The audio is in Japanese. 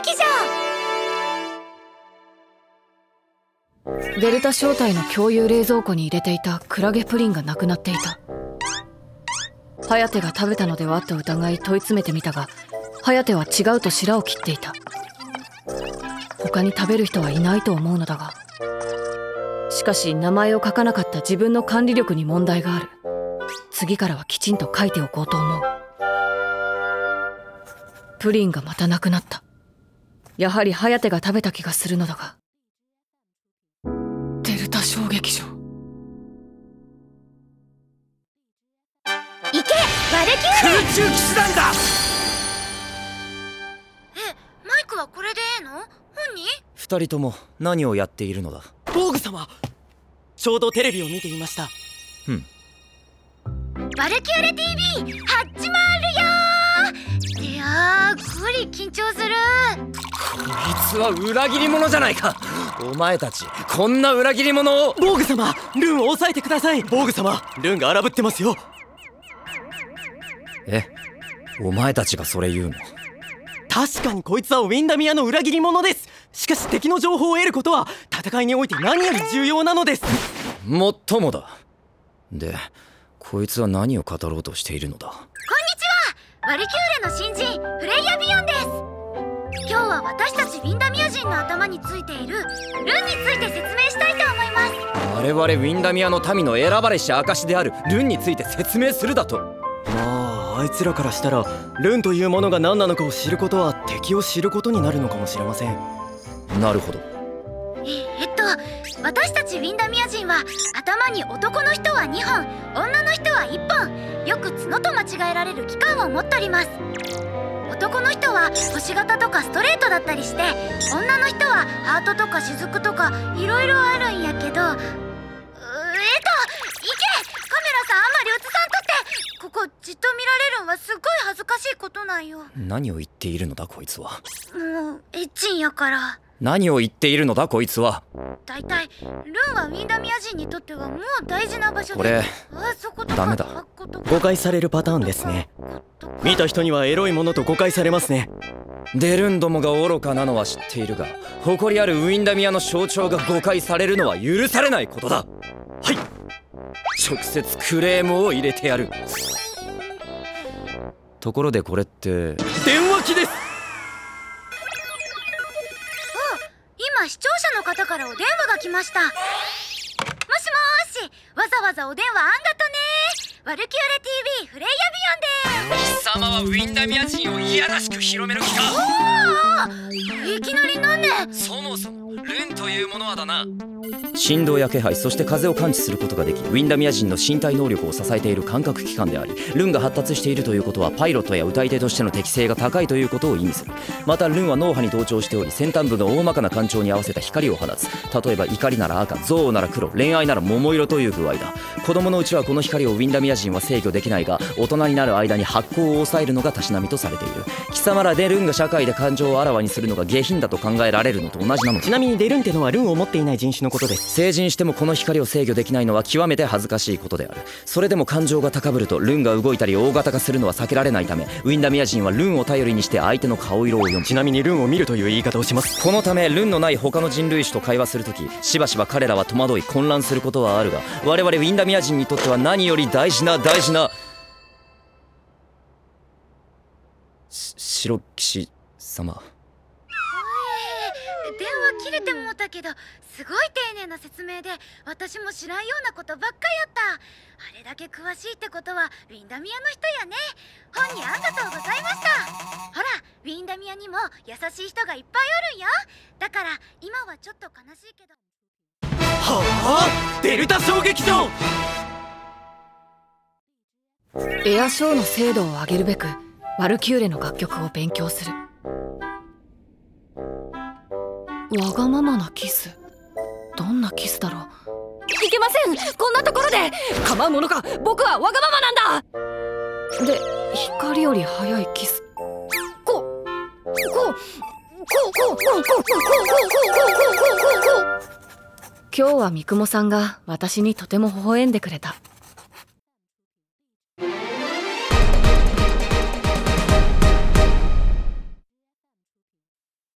劇場デルタ正体の共有冷蔵庫に入れていたクラゲプリンがなくなっていた。颯が食べたのではと疑い問い詰めてみたが颯は違うと白を切っていた。他に食べる人はいないと思うのだがしかし名前を書かなかった自分の管理力に問題がある。次からはきちんと書いておこうと思う。プリンがまたなくなった。やはり颯が食べた気がするのだが。デルタ衝撃場。行け！ワルキューレ空中騎士団だ！えマイクはこれでええの？本に二人とも何をやっているのだ？ボーグ様ちょうどテレビを見ていました。うん。ワルキューレ TV 始まるよいやーゴリ緊張するつは裏切り者じゃないか。お前たちこんな裏切り者を。ボーグ様ルンを抑えてください。ボーグ様ルンが荒ぶってますよ。えお前たちがそれ言うの？確かにこいつはウィンダミアの裏切り者です。しかし敵の情報を得ることは戦いにおいて何より重要なのです。もっともだ。でこいつは何を語ろうとしているのだ？こんにちは。ワルキューレの新人フレイヤ・ビヨンでは私たちウィンダミア人の頭についているルンについて説明したいと思います。我々ウィンダミアの民の選ばれし証であるルンについて説明するだと。まああいつらからしたらルンというものが何なのかを知ることは敵を知ることになるのかもしれません。なるほど。ええっと私たちウィンダミア人は頭に男の人は2本女の人は1本よく角と間違えられる器官を持っております男の人は星型とかストレートだったりして女の人はハートとか雫とかいろいろあるんやけどうえっといけカメラさんあんまり映さんとってここじっと見られるんはすっごい恥ずかしいことなんよ。何を言っているのだこいつは。もうエッチンやから何を言っているのだこいつは。だいたいルンはウィンダミア人にとってはもう大事な場所でこれあそことかダメだ。誤解されるパターンですね。見た人にはエロいものと誤解されますね。デルンどもが愚かなのは知っているが誇りあるウィンダミアの象徴が誤解されるのは許されないことだ。はい。直接クレームを入れてやる。ところでこれってからお電話が来ました。もしもーしわざわざお電話あんがとねワルキューレ TV フレイヤビヨンです。貴様はウィンダミア人をいやらしく広める気か？あいきなりなんで？そもそもルンというものはだな振動や気配そして風を感知することができウィンダミア人の身体能力を支えている感覚器官でありルンが発達しているということはパイロットや歌い手としての適性が高いということを意味する。またルンは脳波に同調しており先端部が大まかな感情に合わせた光を放つ。例えば怒りなら赤憎悪なら黒恋愛なら桃色という具合だ。子供のうちはこの光をウィンダミア人は制御できないが大人になる間に発光を抑えるのがたしなみとされている。貴様らでルンが社会で感情をあらわにするのが下品だと考えられるのと同じなのちなみにデルンってのはルンを持っていない人種のことです。成人してもこの光を制御できないのは極めて恥ずかしいことである。それでも感情が高ぶるとルンが動いたり大型化するのは避けられないためウィンダミア人はルンを頼りにして相手の顔色を読む。ちなみにルンを見るという言い方をします。このためルンのない他の人類種と会話するときしばしば彼らは戸惑い混乱することはあるが我々ウィンダミア人にとっては何より大事な大事なし白騎士様。電話切れてもうたけどすごい丁寧な説明で私も知らんようなことばっかやった。あれだけ詳しいってことはウィンダミアの人やね。本にありがとうございました。ほらウィンダミアにも優しい人がいっぱいおるんよ。だから今はちょっと悲しいけど。はあ？デルタ衝撃場！エアショーの精度を上げるべくワルキューレの楽曲を勉強する。わがままなキスどんなキスだろう？いけません！こんなところで！構うものか！僕はわがままなんだ！で光より速いキス。こうこうこう。こう。こうこうこうこうこうこうこうこうこうこう。今日は三雲さんが私にとても微笑んでくれた。